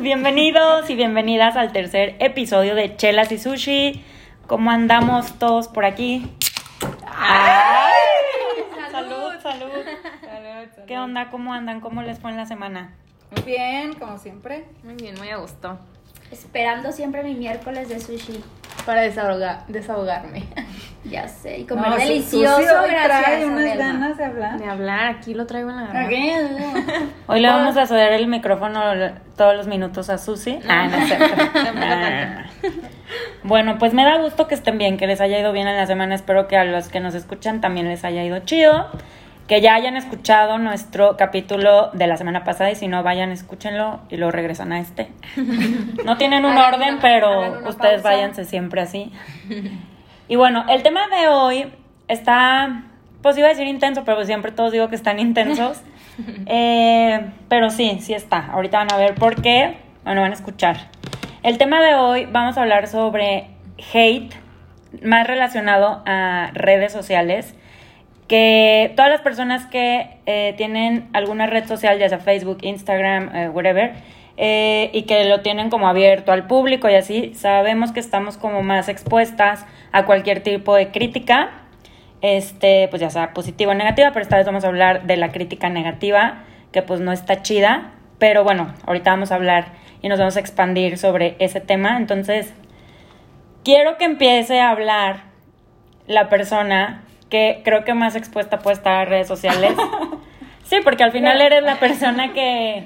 Bienvenidos y bienvenidas al tercer episodio de Chelas y Sushi. ¿Cómo andamos todos por aquí? ¡Ay! Salud, salud. ¿Qué onda? ¿Cómo andan? ¿Cómo les fue en la semana? Muy bien, como siempre. Muy bien, muy a gusto. Esperando siempre mi miércoles de sushi. Para desahogar, desahogarme. Ya sé, y comer No, delicioso, gracias. trae unas ganas de hablar. De hablar, aquí lo traigo en la garganta. Hoy le vamos a ceder el micrófono todos los minutos a Susi. Ah, no cierto. Ah. Bueno, pues me da gusto que estén bien, que les haya ido bien en la semana. Espero que a los que nos escuchan también les haya ido chido. Que ya hayan escuchado nuestro capítulo de la semana pasada y si no, vayan, escúchenlo y lo regresan a este. No tienen un orden, una- pero ustedes pausa. váyanse siempre así. Y bueno, el tema de hoy está, pues iba a decir intenso, pero siempre todos digo que están intensos. Eh, pero sí, sí está. Ahorita van a ver por qué. Bueno, van a escuchar. El tema de hoy vamos a hablar sobre hate, más relacionado a redes sociales. Que todas las personas que eh, tienen alguna red social, ya sea Facebook, Instagram, eh, whatever, eh, y que lo tienen como abierto al público y así, sabemos que estamos como más expuestas a cualquier tipo de crítica, este, pues ya sea positiva o negativa, pero esta vez vamos a hablar de la crítica negativa, que pues no está chida, pero bueno, ahorita vamos a hablar y nos vamos a expandir sobre ese tema, entonces quiero que empiece a hablar la persona que creo que más expuesta puede estar a redes sociales. Sí, porque al final eres la persona que,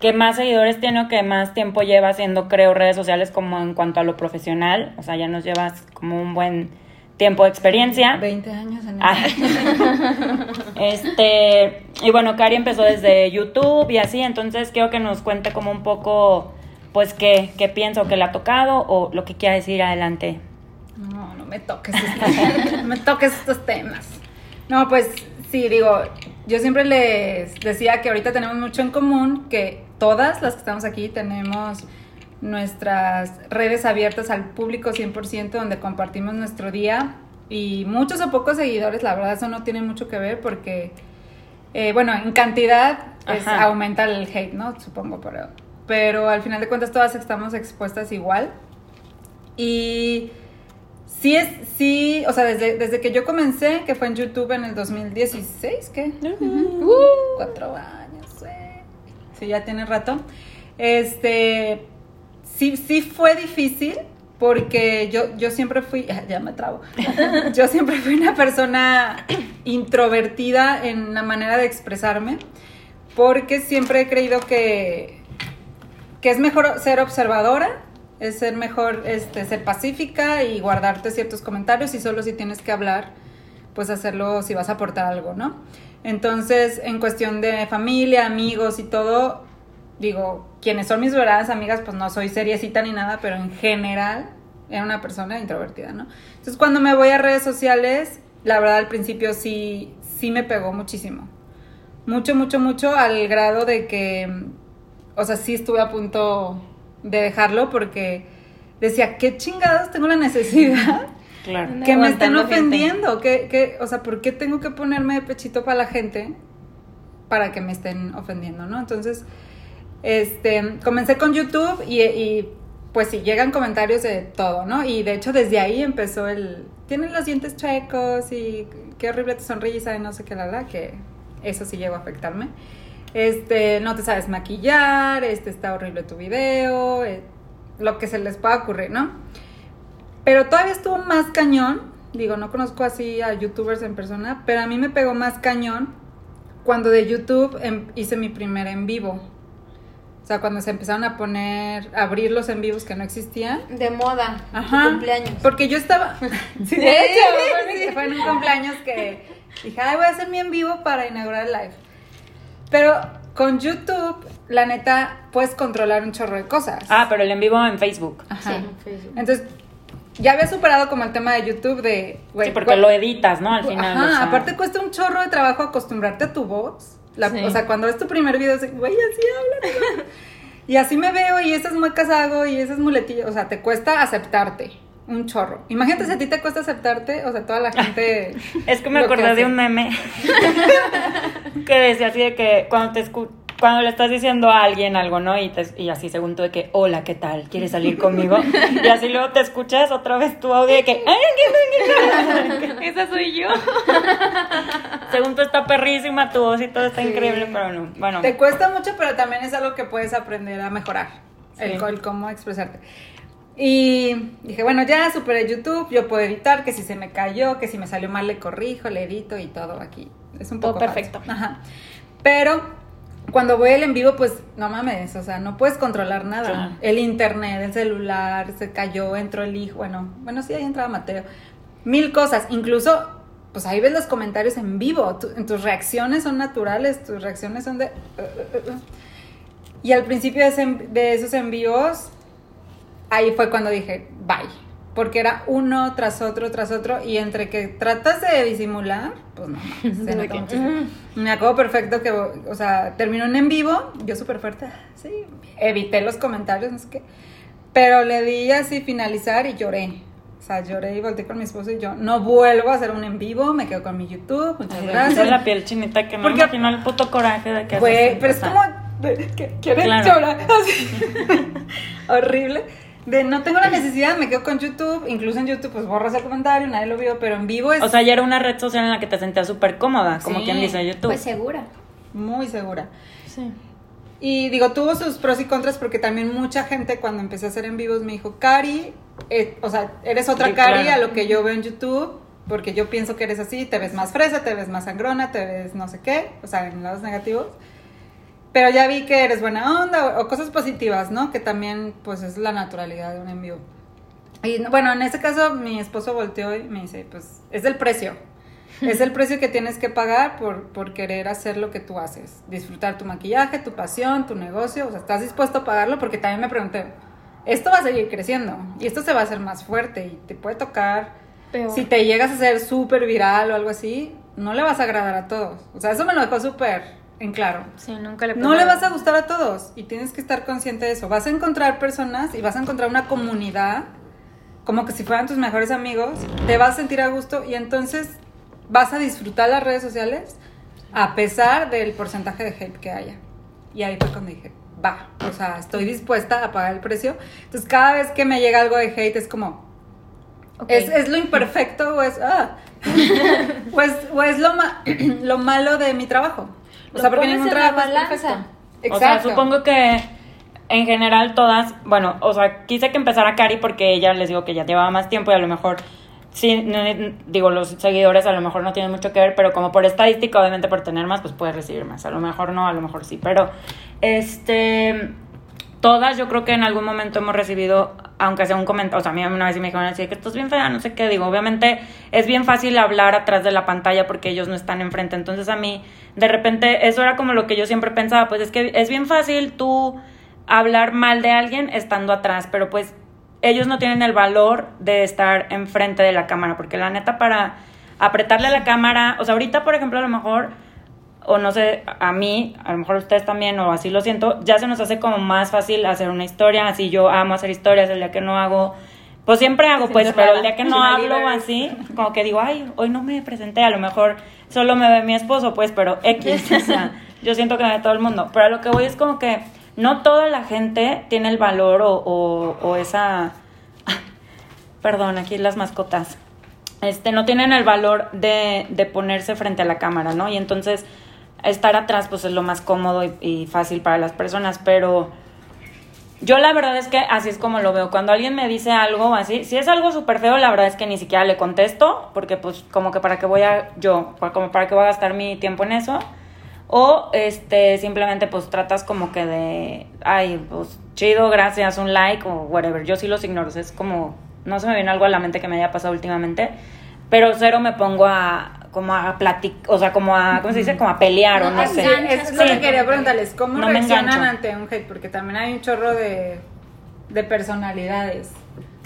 que más seguidores tiene o que más tiempo lleva haciendo, creo, redes sociales como en cuanto a lo profesional. O sea, ya nos llevas como un buen tiempo de experiencia. 20 años en Ah. Este, y bueno, Cari empezó desde YouTube y así, entonces quiero que nos cuente como un poco, pues, qué, qué piensa o qué le ha tocado o lo que quiera decir adelante. No me toques estos, no me toques estos temas. No, pues sí, digo, yo siempre les decía que ahorita tenemos mucho en común, que todas las que estamos aquí tenemos nuestras redes abiertas al público 100%, donde compartimos nuestro día y muchos o pocos seguidores, la verdad eso no tiene mucho que ver porque, eh, bueno, en cantidad es- Ajá. aumenta el hate, ¿no? Supongo, pero, pero al final de cuentas todas estamos expuestas igual. Y sí es, sí, o sea, desde, desde que yo comencé, que fue en YouTube en el 2016, ¿qué? Uh, cuatro años, güey. Sí, ya tiene rato. Este, sí, sí fue difícil porque yo, yo siempre fui, ya me trabo, yo siempre fui una persona introvertida en la manera de expresarme porque siempre he creído que, que es mejor ser observadora, es ser mejor este, ser pacífica y guardarte ciertos comentarios y solo si tienes que hablar, pues hacerlo si vas a aportar algo, ¿no? Entonces, en cuestión de familia, amigos y todo, digo, quienes son mis verdaderas amigas, pues no soy seriecita ni nada, pero en general era una persona introvertida, ¿no? Entonces, cuando me voy a redes sociales, la verdad al principio sí, sí me pegó muchísimo. Mucho, mucho, mucho, al grado de que, o sea, sí estuve a punto de dejarlo porque decía, ¿qué chingados tengo la necesidad? Claro. Que me estén ofendiendo, que, que, o sea, ¿por qué tengo que ponerme de pechito para la gente para que me estén ofendiendo, no? Entonces, este, comencé con YouTube y, y, pues sí, llegan comentarios de todo, ¿no? Y de hecho desde ahí empezó el, tienes los dientes chuecos y qué horrible tu sonrisa y no sé qué, la verdad, que eso sí llegó a afectarme. Este, no te sabes maquillar, este, está horrible tu video, eh, lo que se les pueda ocurrir, ¿no? Pero todavía estuvo más cañón. Digo, no conozco así a youtubers en persona, pero a mí me pegó más cañón cuando de YouTube em- hice mi primer en vivo. O sea, cuando se empezaron a poner, a abrir los en vivos que no existían. De moda. Ajá. Cumpleaños. Porque yo estaba. Sí, de hecho, fue en- fue en un cumpleaños que dije, ay, voy a hacer mi en vivo para inaugurar el live. Pero con YouTube, la neta, puedes controlar un chorro de cosas. Ah, pero el en vivo en Facebook. Ajá. Sí, Facebook. Entonces, ya había superado como el tema de YouTube de, sí, porque ¿cuál- lo editas, ¿no? Al final. Ajá, o sea. aparte cuesta un chorro de trabajo acostumbrarte a tu voz. La- Sí. O sea, cuando es tu primer video, es, güey, así habla. y así me veo, y esas muecas hago, y esas muletillas. O sea, te cuesta aceptarte. Un chorro. Imagínate si a ti te cuesta aceptarte, o sea, toda la gente. Es que me que acordé de un meme que decía así de que cuando te escu- cuando le estás diciendo a alguien algo, ¿no? Y, te- y así según tú de que, hola, ¿qué tal? ¿Quieres salir conmigo? Y así luego te escuchas otra vez tu audio de que, "Ay, ¿qué- qué- qué-" Esa soy yo. según tú está perrísima tu voz y todo está Sí. increíble, pero no. Bueno, Te cuesta mucho, pero también es algo que puedes aprender a mejorar. El, Sí. el cómo expresarte. Y dije, bueno, ya superé YouTube, yo puedo editar, que si se me cayó, que si me salió mal le corrijo, le edito y todo aquí. Es un Todo poco perfecto. falso. Ajá. Pero cuando voy al en vivo, pues no mames, o sea, no puedes controlar nada. Claro. El internet, el celular, se cayó, entró el hijo, bueno, bueno, sí, ahí entraba Mateo. Mil cosas, incluso, pues ahí ves los comentarios en vivo, tu- tus reacciones son naturales, tus reacciones son de... uh, uh, uh. Y al principio de, ese en- de esos envíos, ahí fue cuando dije, bye. Porque era uno tras otro, tras otro, y entre que tratas de disimular, pues no, se muchísimo. Me acuerdo perfecto que, o sea, terminó un en vivo, yo súper fuerte, sí, evité los comentarios, no sé qué, pero le di así finalizar y lloré. O sea, lloré y volteé con mi esposo y yo, no vuelvo a hacer un en vivo, me quedo con mi YouTube, muchas Ay, gracias. la piel chinita que me Porque- imagino el puto coraje de que Güey, pero es como que quieres Claro. llorar así. horrible de no tengo la necesidad me quedo con YouTube incluso en YouTube pues borras el comentario nadie lo vio pero en vivo es O sea, ya era una red social en la que te sentías súper cómoda, como Sí. quien dice YouTube. Pues segura. muy segura Sí. y digo tuvo sus pros y contras porque también mucha gente cuando empecé a hacer en vivos me dijo Cari eh, o sea eres otra Sí, Cari claro. a lo que yo veo en YouTube porque yo pienso que eres así te ves más fresa te ves más sangrona te ves no sé qué o sea en lados negativos Pero ya vi que eres buena onda o, o cosas positivas, ¿no? Que también, pues, es la naturalidad de un en vivo. Y bueno, en ese caso, mi esposo volteó y me dice, pues, es el precio. Es el precio que tienes que pagar por, por querer hacer lo que tú haces. Disfrutar tu maquillaje, tu pasión, tu negocio. O sea, ¿estás dispuesto a pagarlo? Porque también me pregunté, esto va a seguir creciendo y esto se va a hacer más fuerte y te puede tocar. Peor. Si te llegas a ser súper viral o algo así, no le vas a agradar a todos. O sea, eso me lo dejó súper en claro. Sí, nunca le No le vas a gustar a todos y tienes que estar consciente de eso. Vas a encontrar personas y vas a encontrar una comunidad como que si fueran tus mejores amigos, te vas a sentir a gusto y entonces vas a disfrutar las redes sociales a pesar del porcentaje de hate que haya. Y ahí fue cuando dije, va, o sea, estoy dispuesta a pagar el precio. Entonces cada vez que me llega algo de hate es como. ¿Es, es lo imperfecto o es, ah, o es, o es lo, ma- lo malo de mi trabajo? O sea, porque ningún trabajo es perfecto. O sea, supongo que en general todas, bueno, o sea, quise que empezara Cari porque ella les digo que ya llevaba más tiempo y a lo mejor, sí, no- digo, los seguidores a lo mejor no tienen mucho que ver, pero como por estadística, obviamente por tener más, pues puedes recibir más. A lo mejor no, a lo mejor sí, pero este, todas yo creo que en algún momento hemos recibido, aunque sea un comentario, o sea, a mí una vez me dijeron así, que estás bien fea, no sé qué, digo, obviamente es bien fácil hablar atrás de la pantalla porque ellos no están enfrente, entonces a mí, de repente, eso era como lo que yo siempre pensaba, pues es que es bien fácil tú hablar mal de alguien estando atrás, pero pues ellos no tienen el valor de estar enfrente de la cámara, porque la neta para apretarle la cámara, o sea, ahorita por ejemplo a lo mejor o no sé, a mí, a lo mejor ustedes también, o así lo siento, ya se nos hace como más fácil hacer una historia, así yo amo hacer historias, el día que no hago, pues siempre hago, pues, pero el día que no hablo o así, como que digo, ay, hoy no me presenté, a lo mejor solo me ve mi esposo, pues, pero X, o sea, yo siento que me ve todo el mundo, pero a lo que voy es como que no toda la gente tiene el valor o, o, o esa, perdón, aquí las mascotas, este, no tienen el valor de, de ponerse frente a la cámara, ¿no? Y entonces estar atrás pues es lo más cómodo y, fácil para las personas, pero yo la verdad es que así es como lo veo. Cuando alguien me dice algo así, si es algo súper feo, la verdad es que ni siquiera le contesto, porque pues como que para qué voy a yo, como para qué voy a gastar mi tiempo en eso. O este simplemente pues tratas como que de, ay, pues chido, gracias, un like o whatever. Yo sí los ignoro, es como, no se me viene algo a la mente que me haya pasado últimamente, pero cero me pongo a como a platicar, o sea, como a, ¿cómo se dice? Como a pelear o No no te sé. Eso es lo que quería preguntarles. ¿Cómo No me reaccionan ante un hate? Porque también hay un chorro de, de personalidades.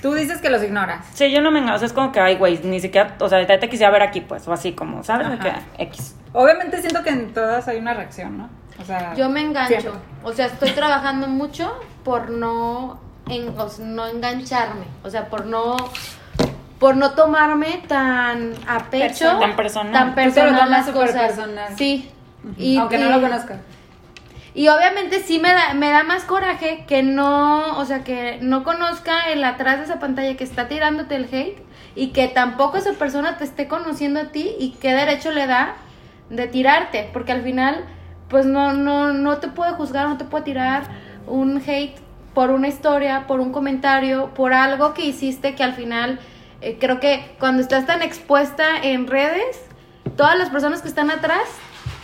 Tú dices que los ignoras. Sí, yo no me engaño, o sea, es como que, ay, güey, ni siquiera, o sea, te quisiera ver aquí, pues, o así como, ¿sabes? Que X. Obviamente siento que en todas hay una reacción, ¿no? O sea, Yo me engancho. siempre. O sea, estoy trabajando mucho por no, en- o sea, no engancharme. O sea, por no por no tomarme tan a pecho, Tan personal. tan Tú te lo personal las cosas. personal. Sí. Aunque no y- lo conozcas. Y obviamente sí me da, me da más coraje que no, o sea, que no conozca el atrás de esa pantalla que está tirándote el hate y que tampoco esa persona te esté conociendo a ti y qué derecho le da de tirarte, porque al final pues no no no te puede juzgar, no te puede tirar un hate por una historia, por un comentario, por algo que hiciste que al final eh, creo que cuando estás tan expuesta en redes, todas las personas que están atrás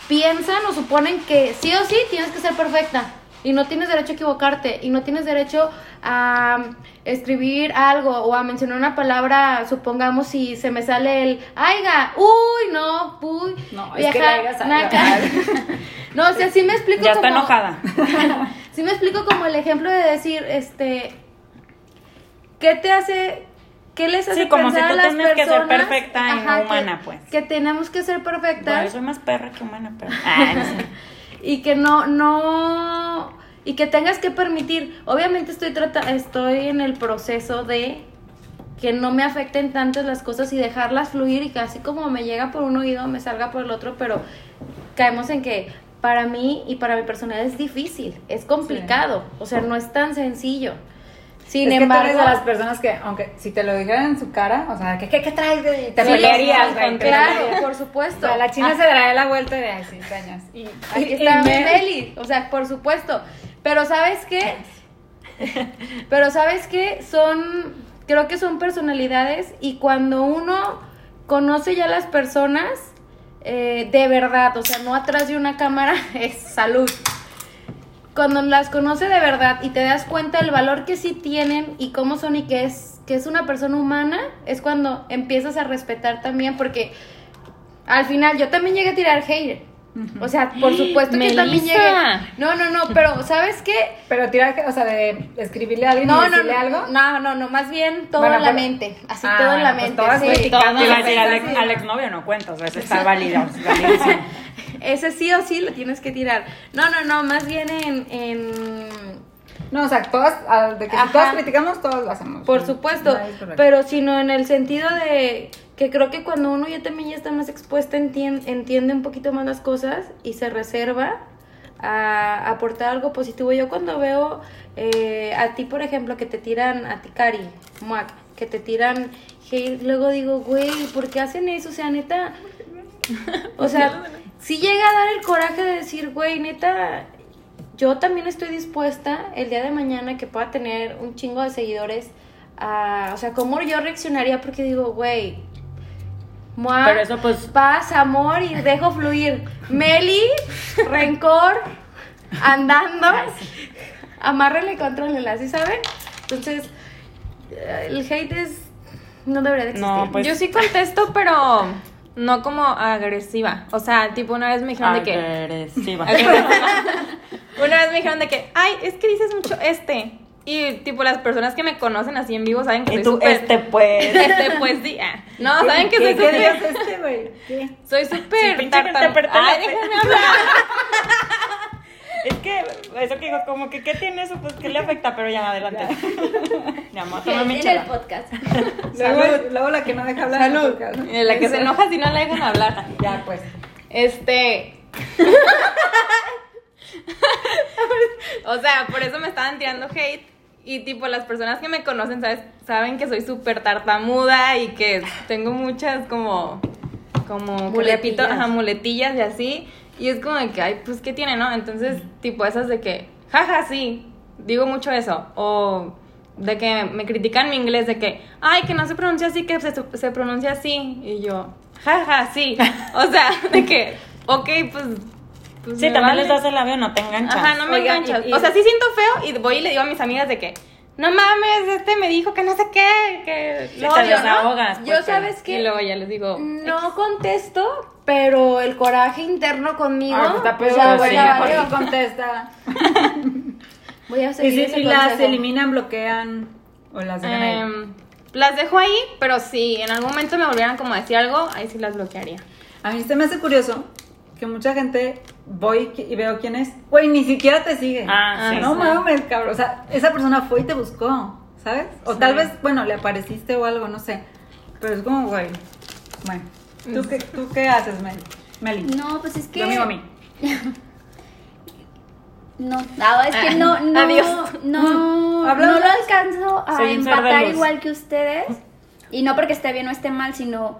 piensan o suponen que sí o sí tienes que ser perfecta y no tienes derecho a equivocarte y no tienes derecho a um, escribir algo o a mencionar una palabra, supongamos si se me sale el aiga, uy, no, uy, No, es que la aiga sale. naca". No, o sea, sí me explico Ya está como- enojada. Sí me explico como el ejemplo de decir, este, ¿qué te hace, qué les hace Sí, como pensar si tú a las tienes que ser personas, perfecta y no que- humana, pues. Que tenemos que ser perfectas Bueno, soy más perra que humana, pero. Ah, no sé. y que no, no, y que tengas que permitir, obviamente estoy trata, estoy en el proceso de que no me afecten tanto las cosas y dejarlas fluir y que así como me llega por un oído me salga por el otro, pero caemos en que para mí y para mi personalidad es difícil, es complicado, o sea, no es tan sencillo. Sin es que tú eres embargo, de las personas que, aunque si te lo dijeran en su cara, o sea, ¿qué, qué, qué traes? güey? Te pelearías, sí, claro, por O supuesto. sea, la china Ah, se daría la vuelta de ay, sí, cañas. Y, Aquí está Meli, o sea, por supuesto. Pero ¿sabes qué? Pero ¿sabes qué? Son, creo que son personalidades y cuando uno conoce ya las personas, eh, de verdad, o sea, no atrás de una cámara, es salud. Cuando las conoce de verdad y te das cuenta del valor que sí tienen y cómo son y que es, que es una persona humana, es cuando empiezas a respetar también, porque al final yo también llegué a tirar hate. O sea, por supuesto que también llegué. No, no, no, pero ¿sabes qué? Pero tirar, o sea, de escribirle a alguien No, no, decirle no, algo. no, no, no, más bien todo Bueno, en la pero- mente, así Ah, todo en la pues mente. todas sí. criticando. Te iba a Sí, decir, sí, Alex, sí. Alex novio no cuenta, o sea, está válido. Ese sí o sí lo tienes que tirar. No, no, no, más bien en, en No, o sea, todas, ah, de que si todas criticamos, todos lo hacemos. Por supuesto, pero sino en el sentido de que creo que cuando uno ya también ya está más expuesta, entien- entiende un poquito más las cosas y se reserva a aportar algo positivo. Yo cuando veo eh, a ti, por ejemplo, que te tiran, a ti, Cari, Muac, que te tiran hate, luego digo, güey, ¿por qué hacen eso? O sea, neta, o sea, si llega a dar el coraje de decir, güey, neta, yo también estoy dispuesta el día de mañana que pueda tener un chingo de seguidores a, o sea, cómo yo reaccionaría porque digo, güey, mua, Pero eso, pues- paz, amor y dejo fluir. Meli, rencor, andando, amárrele y contrólele, ¿sí saben? Entonces, el hate es no debería de existir. No, pues- Yo sí contesto, pero no como agresiva. O sea, tipo una vez me dijeron de que... Agresiva. Una vez me dijeron de que, ay, es que dices mucho este. Y tipo las personas que me conocen así en vivo saben que Y soy tú, súper... este pues. Este, pues sí. ah. No, saben que soy ¿Qué, ¿Qué digas súper... este, güey? ¿Qué? Soy Sí, súper tartam- la Ay, fe. déjenme hablar. Es que, eso que digo, como que, ¿qué tiene eso? Pues, ¿qué le afecta? Pero ya, adelante. Ya, vamos a tomar mi En el chela. podcast. Luego, luego la que no deja hablar. Salud. La que se enoja si no la dejan hablar. Ya, pues. Este. o sea, por eso me estaban tirando hate. Y tipo, las personas que me conocen, ¿sabes? Saben que soy súper tartamuda y que tengo muchas como. Como. que Muletillas. repito, ajá, muletillas y así. Y es como de que, ay, pues, ¿qué tiene, no? Entonces, tipo, esas de que, jaja, sí. Digo mucho eso. O de que me critican mi inglés, de que, ay, que no se pronuncia así, que se, se pronuncia así. Y yo, jaja, sí. O sea, de que, ok, pues. pues Sí, también vale. les das el avión, no te enganchas. Ajá, no me Oigan, enganchas. y- y- O sea, sí siento feo y voy y le digo a mis amigas de que, no mames, este me dijo que no sé qué, que lo Y luego ya les digo, no contesto, pero el coraje interno conmigo, Ah, pues está peor, pues voy sí, a- mejor voy a- no contesta. voy a Y seguir si, ese y las consejo. eliminan, bloquean o las dejan ahí. em, las dejo ahí, pero si en algún momento me volvieran como a decir algo, ahí sí las bloquearía. A mí se me hace curioso que mucha gente voy y veo quién es. Güey, ni siquiera te sigue. Ah, sí. no sí. mames, cabrón. O sea, esa persona fue y te buscó, ¿sabes? O tal vez, bueno, le apareciste o algo, no sé. Pero es como, güey. Bueno, ¿tú qué, ¿tú qué haces, Meli? Meli. No, pues es que. Lo mismo a mí. No, no, es que no, no, Adiós. no, Habla no lo alcanzo a Soy empatar igual que ustedes. Y no porque esté bien o esté mal, sino,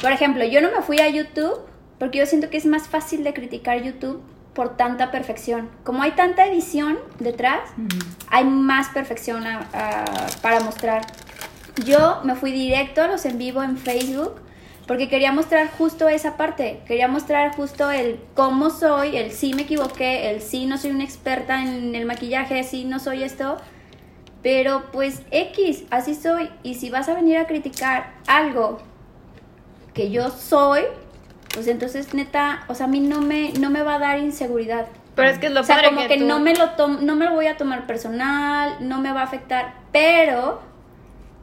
por ejemplo, yo no me fui a YouTube porque yo siento que es más fácil de criticar YouTube por tanta perfección. Como hay tanta edición detrás, hay más perfección a- a- para mostrar. Yo me fui directo a los en vivo en Facebook porque quería mostrar justo esa parte. Quería mostrar justo el cómo soy, el sí me equivoqué, el sí no soy una experta en el maquillaje, sí no soy esto. Pero pues X, así soy. Y si vas a venir a criticar algo que yo soy, pues entonces neta, o sea, a mí no me, no me va a dar inseguridad. Pero es que es lo o sea, padre como que, que, tú- no me lo no me lo voy a tomar personal, no me va a afectar, pero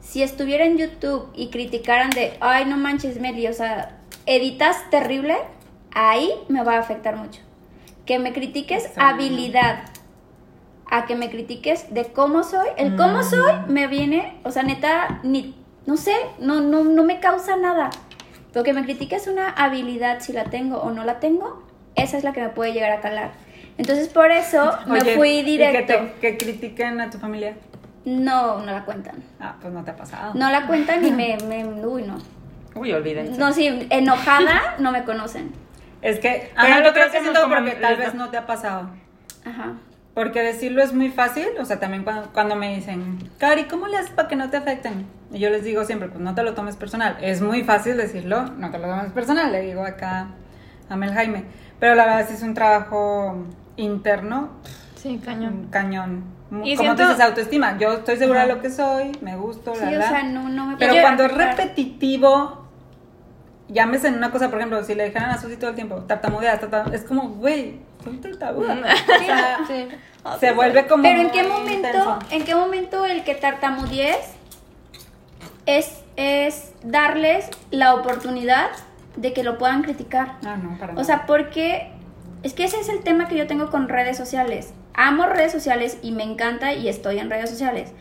si estuviera en YouTube y criticaran de, ay, no manches, Meli, o sea, editas terrible, ahí me va a afectar mucho. Que me critiques habilidad, a que me critiques de cómo soy, el cómo soy me viene, o sea, neta, ni, no sé, no, no, no me causa nada. Pero que me critiques una habilidad, si la tengo o no la tengo, esa es la que me puede llegar a calar. Entonces, por eso me Oye, fui ¿y directo. Que, te- que critiquen a tu familia. No, no la cuentan. Ah, pues no te ha pasado. No la cuentan y me, me uy, no. Uy, olvídense. No, sí, enojada no me conocen. Es que, Pero ajá, yo creo que siento porque tal vez no te ha pasado. Ajá. Porque decirlo es muy fácil, o sea, también cuando, cuando me dicen, Cari, ¿cómo le haces para que no te afecten? Y yo les digo siempre, pues no te lo tomes personal. Es muy fácil decirlo, no te lo tomes personal, le digo acá a Mel Jaime. Pero la verdad sí es un trabajo interno, Sí, cañón. un cañón. Mu- Y Como siento- tú dices, autoestima. Yo estoy segura de lo que soy, me gusto, la Sí, o la. sea, no, no me Pero cuando es repetitivo, llámese en una cosa, por ejemplo, si le dejaran a Susi todo el tiempo, tartamudeas, tartam- es como, güey, soy tartamuda. O sea, Sí. se vuelve como. Pero en qué momento, intenso. en qué momento el que tartamudees es, es darles la oportunidad de que lo puedan criticar. Ah, no, para O sea, porque es que ese es el tema que yo tengo con redes sociales. Amo redes sociales y me encanta y estoy en redes sociales.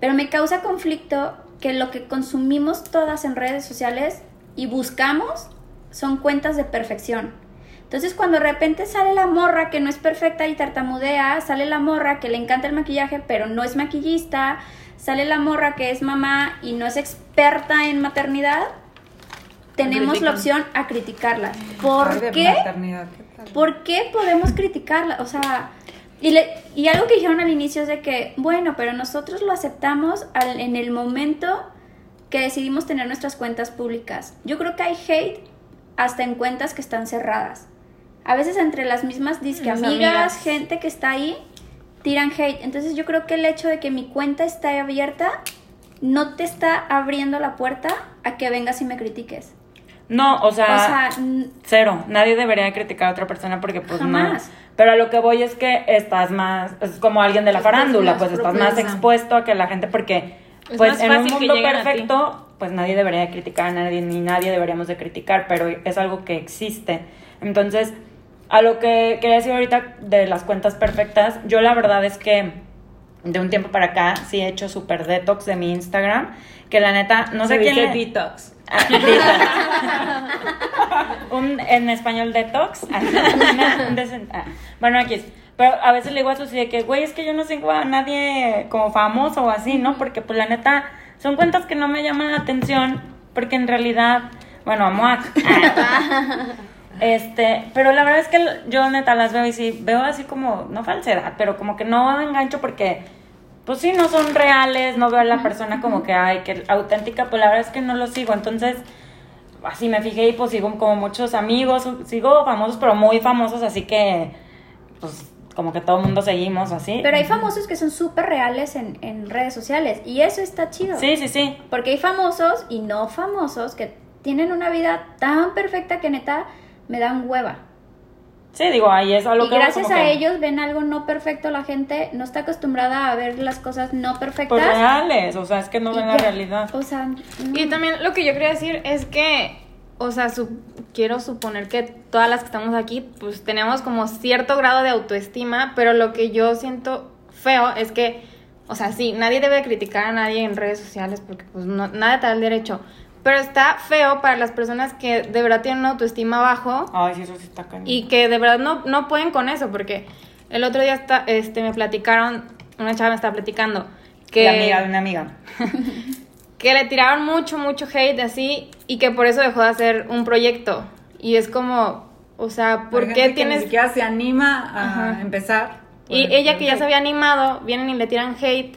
Pero me causa conflicto que lo que consumimos todas en redes sociales y buscamos son cuentas de perfección. Entonces cuando de repente sale la morra que no es perfecta y tartamudea, sale la morra que le encanta el maquillaje pero no es maquillista, sale la morra que es mamá y no es experta en maternidad, tenemos la opción a criticarla. ¿Por qué? ¿Por qué podemos criticarla? O sea, y, le- y algo que dijeron al inicio es de que, bueno, pero nosotros lo aceptamos al- en el momento que decidimos tener nuestras cuentas públicas. Yo creo que hay hate hasta en cuentas que están cerradas. A veces entre las mismas disque Las amigas, amigas. gente que está ahí, tiran hate. Entonces yo creo que el hecho de que mi cuenta esté abierta no te está abriendo la puerta a que vengas y me critiques. No, o sea, O sea, n- cero. Nadie debería criticar a otra persona porque pues Jamás. no. Pero a lo que voy es que estás más, es como alguien de la Estás farándula, pues estás más expuesto a que la gente, porque Es pues en un mundo perfecto, pues nadie debería de criticar a nadie, ni nadie deberíamos de criticar, pero es algo que existe. Entonces, a lo que quería decir ahorita de las cuentas perfectas, yo la verdad es que de un tiempo para acá sí he hecho super detox de mi Instagram, que la neta, no sé Se quién dice le- detox. Un, en español detox. Ah, bueno, aquí es. Pero a veces le digo a Susi de que, güey, es que yo no sigo a nadie como famoso o así, ¿no? Porque pues la neta son cuentas que no me llaman la atención porque en realidad, bueno, amo a... Este, pero la verdad es que yo neta las veo y sí, veo así como, no falsedad, pero como que no engancho porque, pues sí, no son reales, no veo a la persona como que, ay, que auténtica, pues la verdad es que no lo sigo, entonces, así me fijé y pues sigo como muchos amigos, sigo famosos, pero muy famosos, así que, pues, como que todo el mundo seguimos así. Pero hay famosos que son súper reales en, en redes sociales y eso está chido. Sí, sí, sí. Porque hay famosos y no famosos que tienen una vida tan perfecta que neta me dan hueva. Sí, digo, ahí es a lo y que gracias como a que, ellos ven algo no perfecto, la gente no está acostumbrada a ver las cosas no perfectas. Pues reales, o sea, es que no y ven la realidad. O sea, Y mm, también lo que yo quería decir es que, o sea, su- quiero suponer que todas las que estamos aquí, pues tenemos como cierto grado de autoestima, pero lo que yo siento feo es que, o sea, sí, nadie debe criticar a nadie en redes sociales porque pues no, nada te da el derecho. Pero está feo para las personas que de verdad tienen una autoestima bajo Ay, sí, eso sí está cañón. y que de verdad no, no pueden con eso, porque el otro día está, este, me platicaron, una chava me estaba platicando que, La amiga de una amiga. que le tiraron mucho, mucho hate así y que por eso dejó de hacer un proyecto. Y es como, o sea, ¿por Hay qué gente que tienes...? Ni siquiera se anima a Ajá. empezar. Y el- ella que ya se había animado, vienen y le tiran hate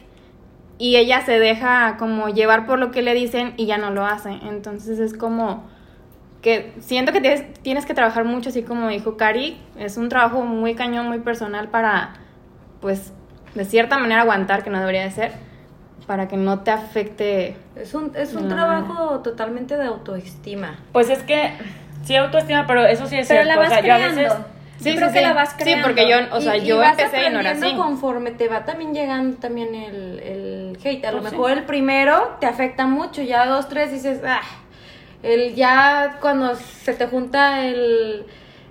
y ella se deja como llevar por lo que le dicen y ya no lo hace. Entonces es como que siento que tienes, tienes que trabajar mucho, así como dijo Cari, es un trabajo muy cañón, muy personal para, pues, de cierta manera aguantar, que no debería de ser, para que no te afecte. Es un, es un trabajo totalmente de autoestima. Pues es que sí autoestima, pero eso sí es Pero cierto. la vas o sea, yo a creando. veces Sí, Yo creo sí, que sí. la vas Sí, creando. porque yo, o sea, Y- y yo empecé y aprendiendo así. conforme te va también llegando también el, el hate. A lo Pues sí. mejor el primero te afecta mucho, ya dos, tres dices, ah, el ya cuando se te junta el,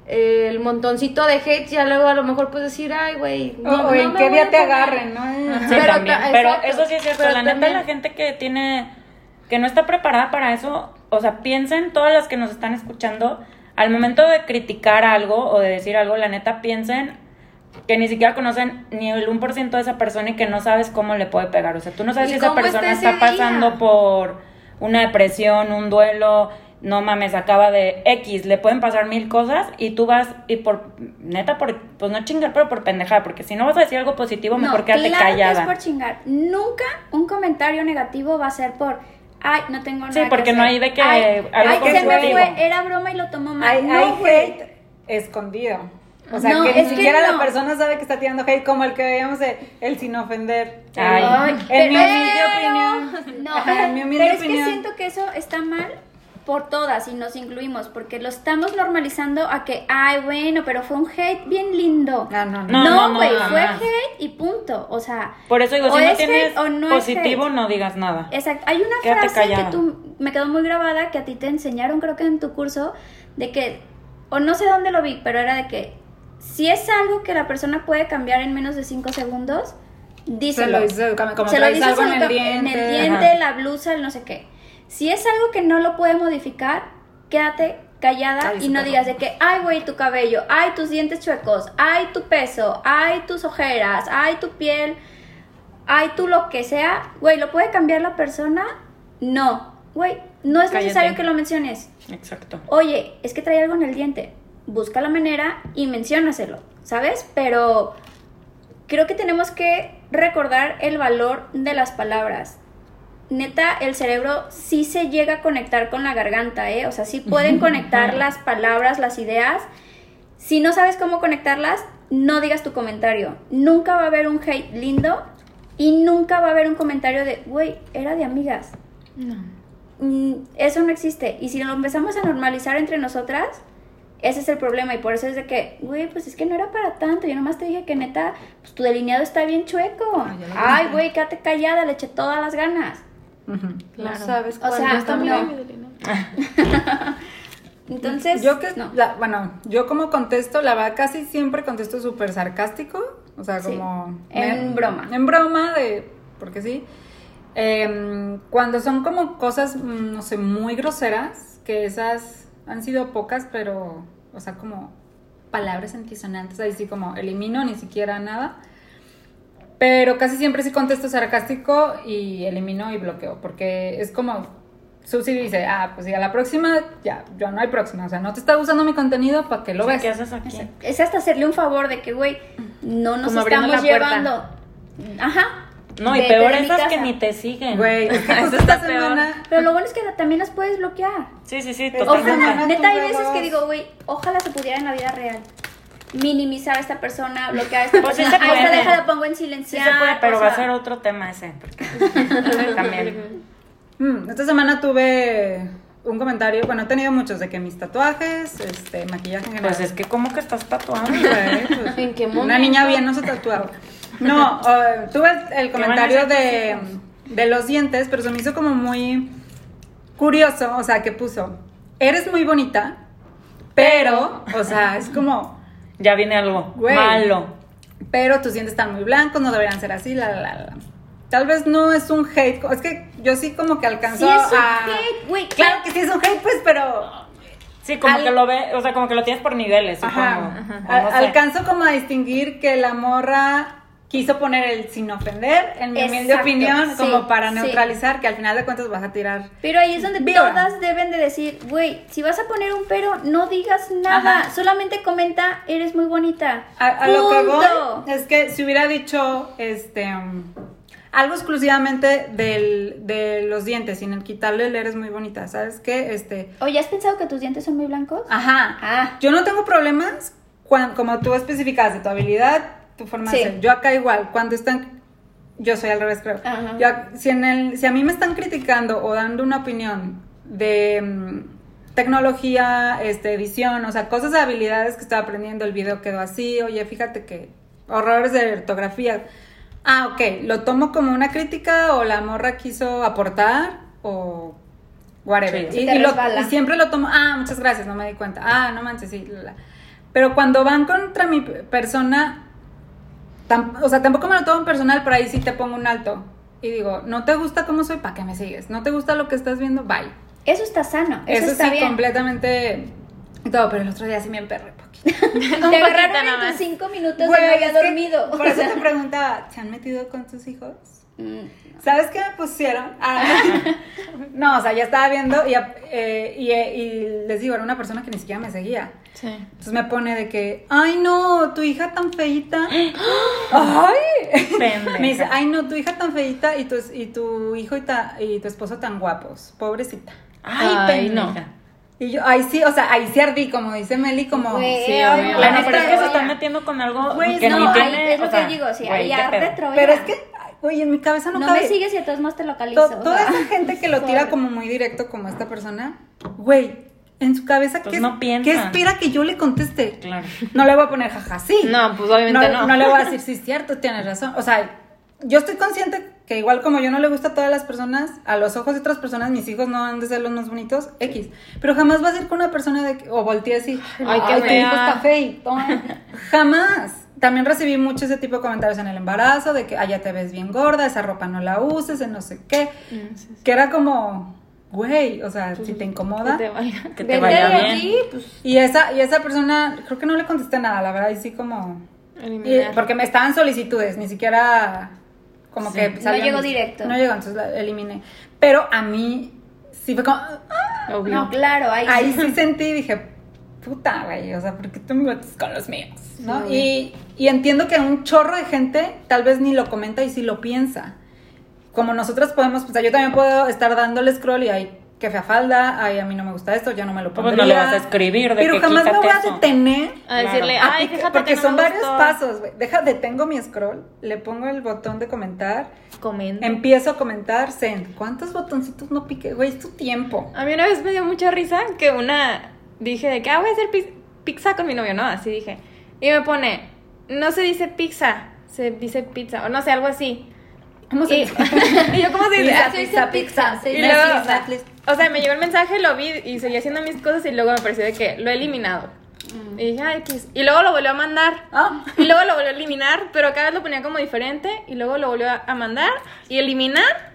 el montoncito de hate, ya luego a lo mejor puedes decir, ay, güey, no, o no en qué día te poner". agarren, ¿no? Sí, Pero también. ta- Pero eso sí es cierto. Pero la neta, también- la gente que tiene. que no está preparada para eso. O sea, piensen, todas las que nos están escuchando, al momento de criticar algo o de decir algo, la neta, piensen que ni siquiera conocen ni el 1% de esa persona y que no sabes cómo le puede pegar. O sea, tú no sabes ¿Y si esa persona está día? pasando por una depresión, un duelo. No mames, acaba de X, le pueden pasar mil cosas y tú vas y por, neta, por, pues no chingar, pero por pendejada, porque si no vas a decir algo positivo, mejor no, quédate claro callada. que es por chingar. Nunca un comentario negativo va a ser por, ay, no tengo nada Sí, que porque no hacer. hay de que Ay, algo ay, se me fue, era broma y lo tomó mal. Hay, no, hay hate escondido. O sea, No, que es ni que siquiera no. la persona sabe que está tirando hate, como el que veíamos de el sin ofender. Ay. Ay, en mi humilde opinión. No, en mi humilde pero es opinión. que siento que eso está mal por todas y nos incluimos, porque lo estamos normalizando a que, ay, bueno, pero fue un hate bien lindo. Ah, no, no. No, no, No, güey, no, fue jamás. hate y punto. O sea, Por eso digo, o si no es tienes hate o no es positivo, no digas nada. Exacto. Hay una Quédate frase callada. que tú me quedó muy grabada que a ti te enseñaron, creo que en tu curso, de que, o no sé dónde lo vi, pero era de que si es algo que la persona puede cambiar en menos de 5 segundos, Se díselo. lo dice como, como Se lo dices algo en el en diente. el diente, Ajá. la blusa, el no sé qué. Si es algo que no lo puede modificar, quédate callada y no digas de que, ay, güey, tu cabello, ay, tus dientes chuecos, ay, tu peso, ay, tus ojeras, ay, tu piel, ay, tú lo que sea. Güey, ¿lo puede cambiar la persona? No. Güey, no es Cállate. necesario que lo menciones. Exacto. Oye, es que trae algo en el diente. Busca la manera y menciónaselo, ¿sabes? Pero creo que tenemos que recordar el valor de las palabras. Neta, el cerebro sí se llega a conectar con la garganta, ¿eh? O sea, sí pueden conectar las palabras, las ideas. Si no sabes cómo conectarlas, no digas tu comentario. Nunca va a haber un hate lindo y nunca va a haber un comentario de, güey, era de amigas. Mm, eso no existe. Y si lo empezamos a normalizar entre nosotras, ese es el problema. Y por eso es de que, güey, pues es que no era para tanto. Yo nomás te dije que neta, pues tu delineado está bien chueco. Ay, güey, quédate callada, le eché todas las ganas. No sabes O cuándo sea. Entonces, Yo que, no. la- bueno, yo como contesto, la verdad casi siempre contesto súper sarcástico, o sea, Sí, como... en broma. En broma, de, porque sí. Em, cuando son como cosas, mm, no sé, muy groseras, que esas han sido pocas, pero, o sea, como palabras antisonantes, ahí sí como elimino, ni siquiera nada. Pero casi siempre sí contesto sarcástico y elimino y bloqueo, porque es como Susi dice, ah, pues sí, a la próxima, ya, yo no hay próxima, o sea, no te está gustando mi contenido para que lo veas. ¿Qué haces aquí? Es hasta hacerle un favor de que, güey, no nos Como estamos llevando. Ajá. No, y peor de esas que ni te siguen. Güey, justo está esta peor. semana... Pero lo bueno es que también las puedes bloquear. Sí, sí, sí, totalmente. semana- Neta, hay veces que digo, güey, ojalá se pudiera en la vida real. Minimizar a esta persona, bloquear a esta Pues sí persona. se Ahí está, puede. déjala, pongo en Sí silenciar. se puede, pero o va a ser otro tema ese. Porque también. Mm, esta semana tuve un comentario, bueno, he tenido muchos de que mis tatuajes, este, maquillaje en general. Pues es que, ¿cómo que estás tatuando? Pues, ¿En qué Una momento? niña bien no se tatuaba. No, eh, tuve el comentario de, de los dientes, pero se me hizo como muy curioso, o sea, que puso, eres muy bonita, pero, o sea, es como, Ya viene algo Güey. malo. pero tus dientes están muy blancos, no deberían ser así, la, la, la. Tal vez no es un hate, es que yo sí como que alcanzó Sí es un a... hate, güey. Claro que sí es un hate, pues, pero Sí, como Al- que lo ve, o sea, como que lo tienes por niveles, supongo. Ajá. O Al- no sé. Alcanzo como a distinguir que la morra quiso poner el sin ofender en mi humilde opinión sí, como para sí. neutralizar que al final de cuentas vas a tirar Pero ahí es donde todas deben de decir, güey, si vas a poner un pero, no digas nada, Ajá. solamente comenta, eres muy bonita. A, a lo que voy es que si hubiera dicho este um, algo exclusivamente del, de los dientes, sin el quitarle el eres muy bonita, ¿sabes qué? Este, Oye, ¿has pensado que tus dientes son muy blancos? ajá. Ah. Yo no tengo problemas cuando, como tú especificas de tu habilidad, tu forma de Sí. ser. Yo acá igual, cuando están yo soy al revés, creo. Yo si, en el, si a mí me están criticando o dando una opinión de mm, tecnología, este, edición, o sea, cosas de habilidades que estaba aprendiendo, el video quedó así, oye, fíjate que horrores de ortografía. Ah, ok, lo tomo como una crítica o la morra quiso aportar o whatever. Sí. y, lo- siempre lo tomo, ah, muchas gracias, no me di cuenta. Ah, no manches, sí. la, la. Pero cuando van contra mi persona, o sea, tampoco me lo tomo en personal, pero ahí sí te pongo un alto. Y digo, no te gusta cómo soy, ¿para qué me sigues? No te gusta lo que estás viendo, bye. Eso está sano, eso, Eso, está sí, bien. completamente y todo, pero el otro día sí me emperré poquito. Te agarraron en tus cinco minutos Güey, de no había dormido. Por eso te preguntaba, ¿se han metido con tus hijos? Mm, ¿Sabes qué me pusieron? Ah, no, o sea, ya estaba viendo y, eh, y, eh, y les digo, era una persona que ni siquiera me seguía. Sí. Entonces me pone de que, ay no, tu hija tan feita. ay. Pendeja. Me dice, ay no, tu hija tan feita y tu, y tu hijo y, ta- y tu esposo tan guapos. Pobrecita. Ay, Ay, no. pendeja. Y yo, ay sí, o sea, ahí sí ardí, como dice Meli, como... Güey, Sí, obvio. Bueno, no, pero es que se están metiendo con algo Güey, que no, ni ahí tiene. es lo o sea, que digo, sí, ahí arde. Troya. Pero es que, güey, en mi cabeza no, No cabe. me sigues y de todos modos te localizo. To- o toda sea. esa gente que lo tira como muy directo como esta persona, güey, en su cabeza, Pues ¿qué, no piensan. ¿qué espera que yo le conteste? Claro. No le voy a poner jaja, sí. No, pues obviamente no. No le voy a decir, sí, es cierto, tienes razón. O sea, yo estoy consciente que igual como yo no le gusta a todas las personas, a los ojos de otras personas, mis hijos no han de ser los más bonitos, X. Pero jamás vas a ir con una persona de que- o volteé así, Ay, qué tu fea". hijo está feito. jamás. También recibí mucho ese tipo de comentarios en el embarazo, de que, ah, ya te ves bien gorda, esa ropa no la uses, en no sé qué. Que era como, güey, o sea, si te incomoda. Que te valga. Que te vaya bien. aquí, pues. Y esa, y esa persona, creo que no le contesté nada, la verdad, y sí como... y- porque me estaban solicitudes, ni siquiera como Sí. que No salían llegó mis- directo. No llegó, entonces la eliminé. Pero a mí sí fue como... ah, Obvio. No, claro, ahí, Ahí sí sentí y dije, puta, güey, o sea, ¿por qué tú me metes con los míos? ¿no? Y, y entiendo que un chorro de gente tal vez ni lo comenta y sí lo piensa. Como nosotras podemos, o sea, yo también puedo estar dándole scroll y ay, qué fea falda, ay, a mí no me gusta esto, ya no me lo Pues pondría. no le vas a escribir de Pero que jamás me voy a detener A decirle, Claro. ay, Ah, fíjate porque que no son me varios gustó". pasos, güey. Deja, detengo mi scroll, le pongo el botón de comentar, Comenta. empiezo a comentar, send. ¿Cuántos botoncitos no piqué? Güey, es tu tiempo. A mí una vez me dio mucha risa que una dije de que ah, voy a hacer pi- pizza con mi novio, ¿no? Así dije. Y me pone, no se dice pizza, se dice pizza, o no sé, algo así. ¿Cómo se Y, dice? y yo, ¿cómo se dice? Pizza, Ah, pizza, pizza. Y luego, o sea, me llegó el mensaje, lo vi y seguí haciendo mis cosas y luego me pareció de que lo he eliminado. Y dije, ay, X. Y luego lo volvió a mandar. Ah. Y luego lo volvió a eliminar, pero cada vez lo ponía como diferente. Y luego lo volvió a mandar y eliminar.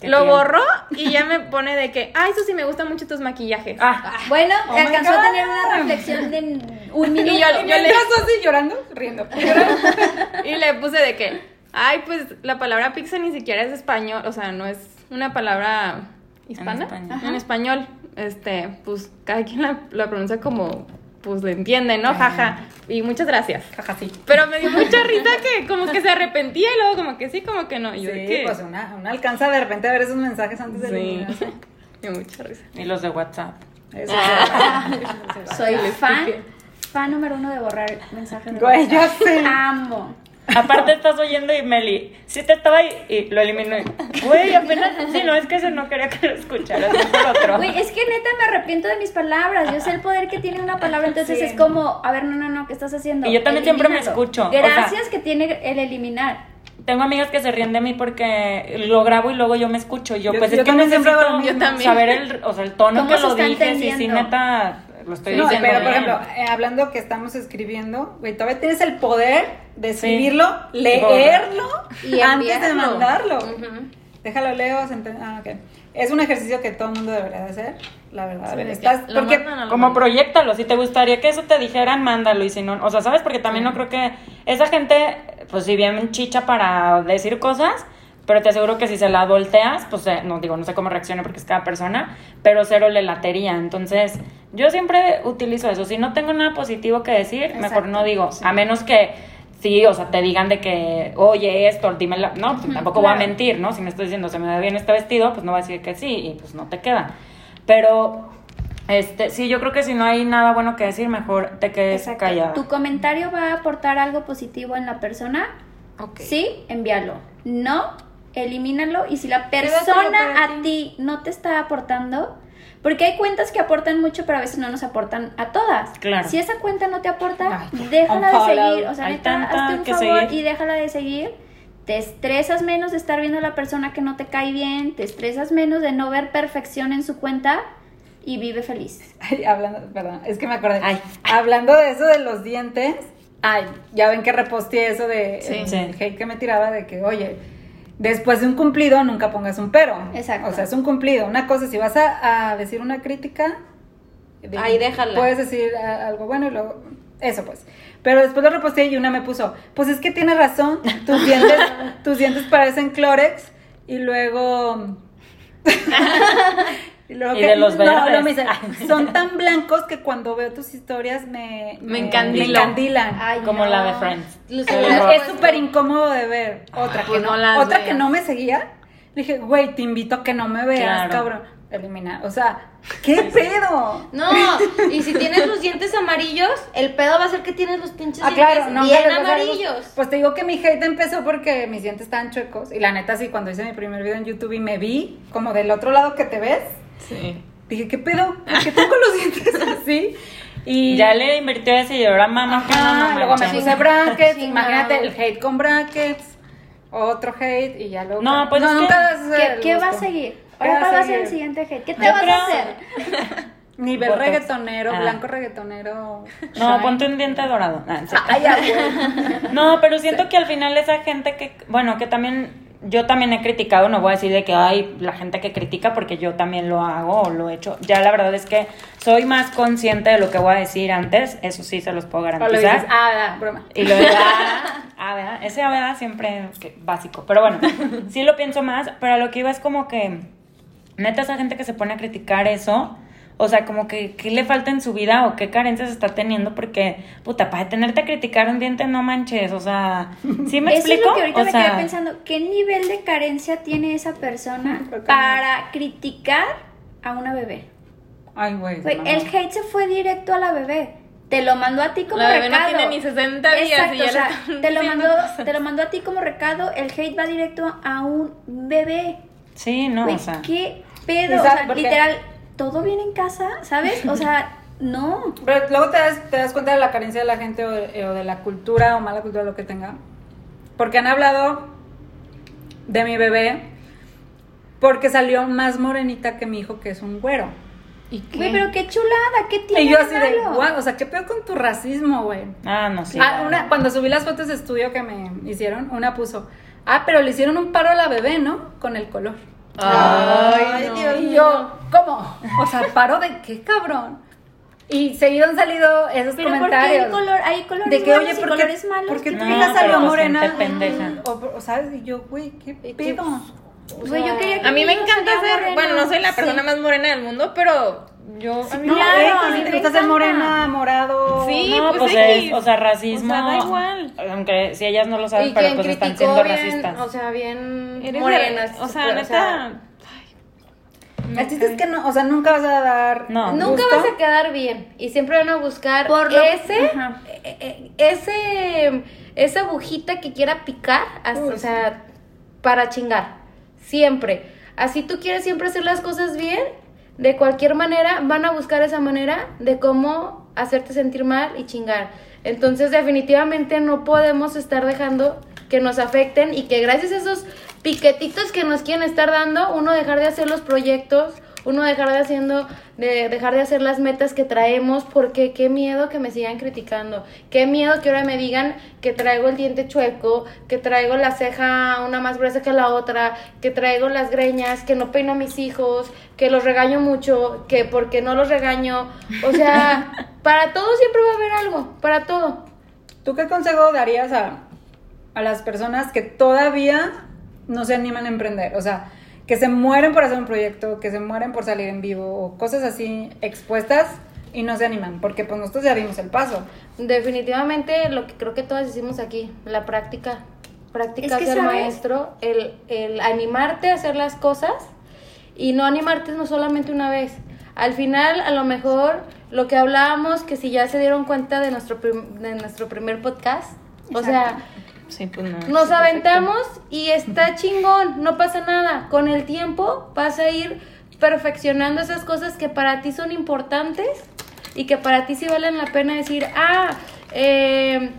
Qué Lo borró y ya me pone de que, ay, eso sí me gustan mucho tus maquillajes. Ah, Bueno, Oh alcanzó a tener una reflexión de un minuto. Y yo- Y yo le- así llorando, riendo. Y le puse de que, ay, pues la palabra pizza ni siquiera es español, o sea, no es una palabra hispana. español. En español. Este, pues cada quien la, la pronuncia como, pues le entiende, ¿no? Jaja. Y muchas gracias. Jaja, sí. Pero me dio mucha risa que como que se arrepentía y luego como que sí, como que no. Y yo Sí, que... pues una, una alcanza de repente a ver esos mensajes antes de Sí. eliminarse. Me dio mucha risa. y los de WhatsApp. Eso Soy Les fan, fan número uno de borrar mensajes de Güey, sé. Amo. Aparte estás oyendo y Meli, sí te estaba ahí y lo eliminó. y, Güey, apenas, sí, no, es que ese no quería que lo escucharas, es por otro. Güey, es que neta me arrepiento de mis palabras. Yo sé el poder que tiene una palabra, entonces es como, a ver, no, no, no, ¿qué estás haciendo? Y yo también siempre me escucho, o sea- Gracias que tiene el eliminar. Tengo amigas que se ríen de mí porque lo grabo y luego yo me escucho. Y yo, Yo- pues yo es que siempre necesito. Yo también. saber el, o sea, el tono ¿Cómo que lo dije, si sí, entendiendo? neta, lo estoy No, diciendo pero por ejemplo, eh, hablando que estamos escribiendo, güey, todavía tienes el poder de Sí. escribirlo, leerlo Y antes de mandarlo. Déjalo leo. senten- Ah, ok. Es un ejercicio que todo el mundo debería de hacer, la verdad. A ver, de que estás, porque mandan Como mandan. proyectalo, si te gustaría que eso te dijeran, mándalo y si no, o sea, ¿sabes? Porque también no creo que esa gente, pues si bien chicha para decir cosas, pero te aseguro que si se la volteas, pues eh, no digo, no sé cómo reaccione porque es cada persona, pero cero le latería. Entonces, yo siempre utilizo eso. Si no tengo nada positivo que decir, mejor no digo, a menos que sí, o sea, te digan de que, oye, esto, dime la... No, pues tampoco voy a claro. mentir, ¿no? Si me estoy diciendo, se me ve bien este vestido, pues no voy a decir que sí y pues no te queda. Pero, este, sí, yo creo que si no hay nada bueno que decir, mejor te quedes Exacto. callada. ¿Tu comentario va a aportar algo positivo en la persona? Ok. Sí, envíalo. No, elimínalo. Y si la persona a ti. no te está aportando, porque hay cuentas que aportan mucho, pero a veces no nos aportan a todas. Claro. Si esa cuenta no te aporta, Ay, déjala de seguir. O sea, neta, hazte un favor seguir. y déjala de seguir. Te estresas menos de estar viendo a la persona que no te cae bien, te estresas menos de no ver perfección en su cuenta y vive feliz. Ay, hablando, perdón, es que me acordé. Ay. Hablando de eso de los dientes, ay, ya ven que reposteé eso de Sí. el Sí. hate que me tiraba de que, oye, después de un cumplido nunca pongas un pero. Exacto. O sea, es un cumplido. Una cosa, si vas a, a decir una crítica, de- Ahí déjala. Puedes decir a- algo bueno y luego, eso pues. Pero después lo reposteé y una me puso, pues es que tienes razón, tus dientes, tus dientes parecen Clorox y luego... y luego Y que- de los no, luego me dice, son tan blancos que cuando veo tus historias me, Me encandilo. encandilan. Ay, Como no. la de Friends. Los- Es- no. súper incómodo de ver. Otra, pues que, no, no otra veas. que no me seguía. Le dije, güey, te invito a que no me veas, Claro. cabrón. Eliminar. O sea, ¿qué pedo? No, y si tienes los dientes amarillos, el pedo va a ser que tienes los pinches Ah, claro, dientes no, bien los- amarillos. Pues te digo que mi hate empezó porque mis dientes estaban chuecos. Y la neta, sí, cuando hice mi primer video en YouTube y me vi como del otro lado que te ves, Sí. dije, ¿qué pedo? ¿Por qué tengo los dientes así? Y Ya le invirtió ese y ahora mamá que no, no luego me puse brackets, Sí, imagínate no. el hate con brackets, otro hate y ya luego. No, pues es que- nunca das ¿Qué, qué va a seguir? ¿Qué Ahora va a cuál va a ser el siguiente hate. ¿Qué te Yo vas creo- a hacer? Nivel Botox. reggaetonero, Ah. blanco reggaetonero. No, shine. ponte un diente dorado. Ah, ya, güey. No, pero siento que al final esa gente que, bueno, que también, yo también he criticado, no voy a decir de que hay la gente que critica porque yo también lo hago o lo he hecho. Ya la verdad es que soy más consciente de lo que voy a decir antes, eso sí se los puedo O le garantizar. dices, ah, da, broma. Y lo de ah, ah, ¿verdad? Ese ah, ¿verdad? siempre es que- básico. Pero bueno, sí lo pienso más, pero lo que iba es como que, neta, esa gente que se pone a criticar eso, o sea, como que qué le falta en su vida o qué carencias está teniendo, porque, puta, para tenerte a criticar un diente, no manches, o sea, ¿sí me Eso explico? es lo que ahorita o me sea, quedé pensando. ¿Qué nivel de carencia tiene esa persona para criticar a una bebé? Ay, güey. No. el hate se fue directo a la bebé. Te lo mandó a ti como La bebé no recado. tiene ni 60 días y Exacto, ya o le sea, están te lo mandó, cosas. te lo mandó a ti como recado. El hate va directo a un bebé. Sí, no, o sea, ¿qué ¿Y pedo? O sea, literal, todo bien en casa, ¿sabes? O sea, no. Pero luego te das, te das cuenta de la carencia de la gente o de, o de la cultura o mala cultura, lo que tenga. Porque han hablado de mi bebé porque salió más morenita que mi hijo, que es un güero. ¿Y qué? Güey, pero qué chulada, ¿qué tiene Y yo así de, guau, o sea, ¿qué pedo con tu racismo, güey? ah, no, sí. Ah, una, cuando subí las fotos de estudio que me hicieron, una puso, ah, pero le hicieron un paro a la bebé, ¿no? Con el color. Ay, Dios Y yo, ¿cómo? O sea, ¿paro de qué, cabrón? Y seguido han salido esos Pero ¿por qué comentarios. hay, color, hay colores de que, oye, y ¿por qué, colores malos? ¿por qué tu hija salió morena? pendeja. O, o, ¿sabes? Y yo, güey, ¿qué pedo? Güey, yo quería que A mí mi me encanta ser, moreno. bueno, no soy la Sí. persona más morena del mundo, pero yo... a mí No, Claro, eh, a mí si te me gusta ser morena, morado. Sí, no, pues, pues, es, o sea, racismo. O sea, da igual. Aunque si ellas no lo saben, pero pues están siendo bien, racistas. o sea, bien Eres morenas. O sea, neta... El chiste es que no, o sea, nunca vas a dar. No. Nunca gusto. vas a quedar bien y siempre van a buscar Por lo- ese, Ajá. eh, eh, ese, esa agujita que quiera picar, hasta- Uy, o sea, para chingar, siempre. Así tú quieres siempre hacer las cosas bien, de cualquier manera van a buscar esa manera de cómo hacerte sentir mal y chingar. Entonces definitivamente no podemos estar dejando que nos afecten y que gracias a esos piquetitos que nos quieren estar dando, uno dejar de hacer los proyectos uno dejar de haciendo, de dejar de hacer las metas que traemos, porque qué miedo que me sigan criticando, qué miedo que ahora me digan que traigo el diente chueco, que traigo la ceja una más gruesa que la otra, que traigo las greñas, que no peino a mis hijos, que los regaño mucho, que porque no los regaño, o sea, para todo siempre va a haber algo, para todo. ¿Tú qué consejo darías a, a las personas que todavía no se animan a emprender? O sea, que se mueren por hacer un proyecto, que se mueren por salir en vivo o cosas así expuestas y no se animan, porque pues nosotros ya dimos el paso. Definitivamente lo que creo que todas hicimos aquí, la práctica. Práctica Es que, del ¿sabes? maestro, el, el animarte a hacer las cosas y no animarte no solamente una vez. Al final, a lo mejor, lo que hablábamos, que si ya se dieron cuenta de nuestro, prim- de nuestro primer podcast, o sea, Sí, pues no. nos aventamos y está chingón, no pasa nada. Con el tiempo vas a ir perfeccionando esas cosas que para ti son importantes y que para ti sí valen la pena decir, ah, eh,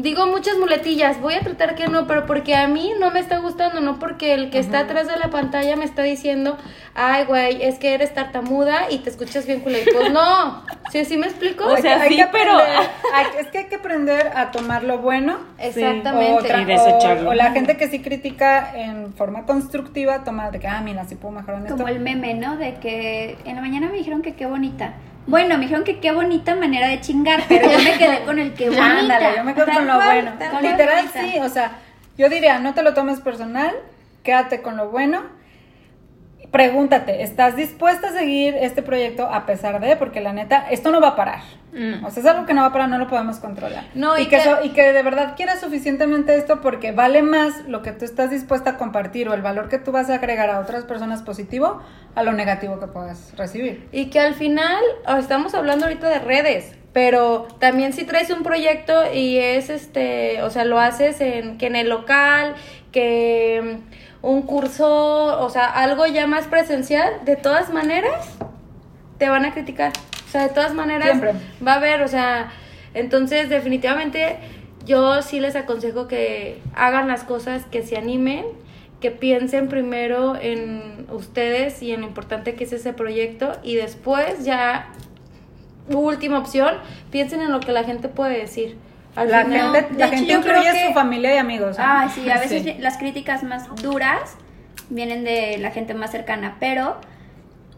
digo muchas muletillas, voy a tratar que no, pero porque a mí no me está gustando, no porque el que está atrás de la pantalla me está diciendo, ay, güey, es que eres tartamuda y te escuchas bien culé. Pues no, ¿sí, sí me explico? O sea, Hay sí, que pero- hay- es que hay que aprender a tomar lo bueno Exactamente. O, tra- Y desecharlo. o- o la gente que sí critica en forma constructiva, toma de que, ah, mira, sí puedo mejorar en esto. Como el meme, ¿no? De que en la mañana me dijeron que qué bonita. Bueno, me dijeron que qué bonita manera de chingar, pero yo me quedé con el qué bonita. Ándale, yo me quedo Tal con lo bueno. Literal, sí, o sea, yo diría, no te lo tomes personal, quédate con lo bueno. Pregúntate, ¿estás dispuesta a seguir este proyecto a pesar de? Porque la neta, esto no va a parar. Mm. O sea, es algo que no va a parar, no lo podemos controlar. No, y, y que, que- so- y que de verdad quieras suficientemente esto porque vale más lo que tú estás dispuesta a compartir o el valor que tú vas a agregar a otras personas positivo a lo negativo que puedas recibir. Y que al final, oh, estamos hablando ahorita de redes, pero también si traes un proyecto y es este, o sea, lo haces en que en el local, que un curso, o sea, algo ya más presencial, de todas maneras te van a criticar. O sea, de todas maneras Siempre. va a haber, o sea, entonces definitivamente yo sí les aconsejo que hagan las cosas, que se animen, que piensen primero en ustedes y en lo importante que es ese proyecto y después ya última opción, piensen en lo que la gente puede decir. Al La final- gente, la hecho, gente creo incluye que- su familia y amigos. ¿no? Ah, sí, a veces Sí. las críticas más duras vienen de la gente más cercana, pero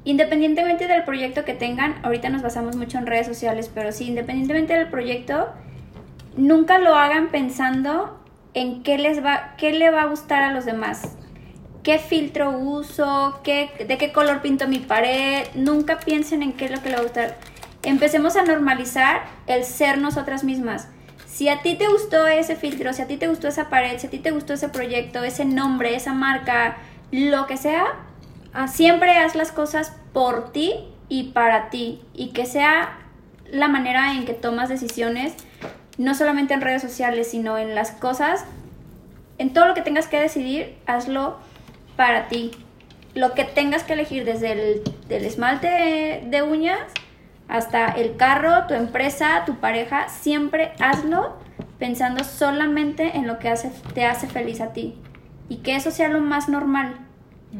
independientemente del proyecto que tengan, ahorita nos basamos mucho en redes sociales, pero sí, independientemente del proyecto, nunca lo hagan pensando en qué les va, qué le va a gustar a los demás. ¿Qué filtro uso? ¿Qué, ¿De qué color pinto mi pared? Nunca piensen en qué es lo que le va a gustar. Empecemos a normalizar el ser nosotras mismas. Si a ti te gustó ese filtro, si a ti te gustó esa pared, si a ti te gustó ese proyecto, ese nombre, esa marca, lo que sea, ah, siempre haz las cosas por ti y para ti. Y que sea la manera en que tomas decisiones, no solamente en redes sociales, sino en las cosas, en todo lo que tengas que decidir, hazlo para ti. Lo que tengas que elegir desde el esmalte de uñas hasta el carro, tu empresa, tu pareja, siempre hazlo pensando solamente en lo que hace, te hace feliz a ti. Y que eso sea lo más normal,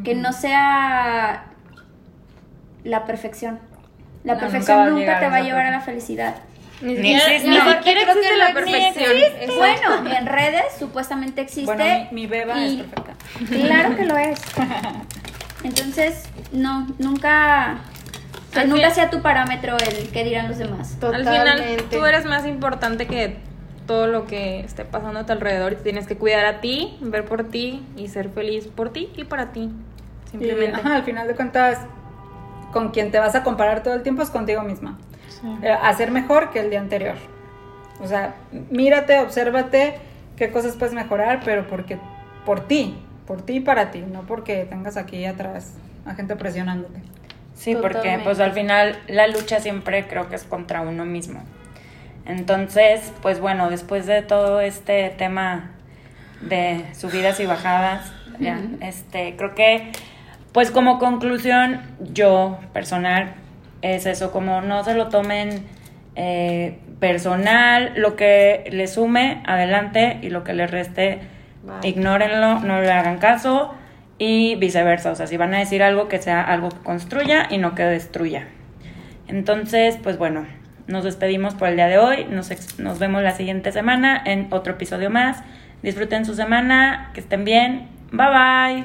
que no sea la perfección. La No, perfección nunca te va a llevar a la felicidad. Ni Ni siquiera, existe. ni siquiera creo existe la perfección. Bueno, en redes supuestamente existe. Bueno, mi, mi beba y- es perfecta. Claro que lo es. Entonces, no, nunca, que Al nunca sea tu parámetro el que dirán los demás. Al final, Totalmente. tú eres más importante que todo lo que esté pasando a tu alrededor y te tienes que cuidar a ti, ver por ti y ser feliz por ti y para ti. Y, Simplemente. ajá, al final de cuentas, con quien te vas a comparar todo el tiempo es contigo misma. Eh, hacer mejor que el día anterior. O sea, mírate, obsérvate qué cosas puedes mejorar, pero porque por ti, por ti y para ti, no porque tengas aquí atrás a gente presionándote. Sí, porque pues al final la lucha siempre creo que es contra uno mismo. Entonces, pues bueno, después de todo este tema de subidas y bajadas, ya, este, creo que pues como conclusión, yo personal, es eso, como no se lo tomen eh, personal, lo que le sume, adelante, y lo que le reste, Bye. ignórenlo, no le hagan caso. Y viceversa. O sea, si van a decir algo, que sea algo que construya y no que destruya. Entonces, pues bueno, nos despedimos por el día de hoy. Nos, nos vemos la siguiente semana en otro episodio más. Disfruten su semana, que estén bien. Bye bye.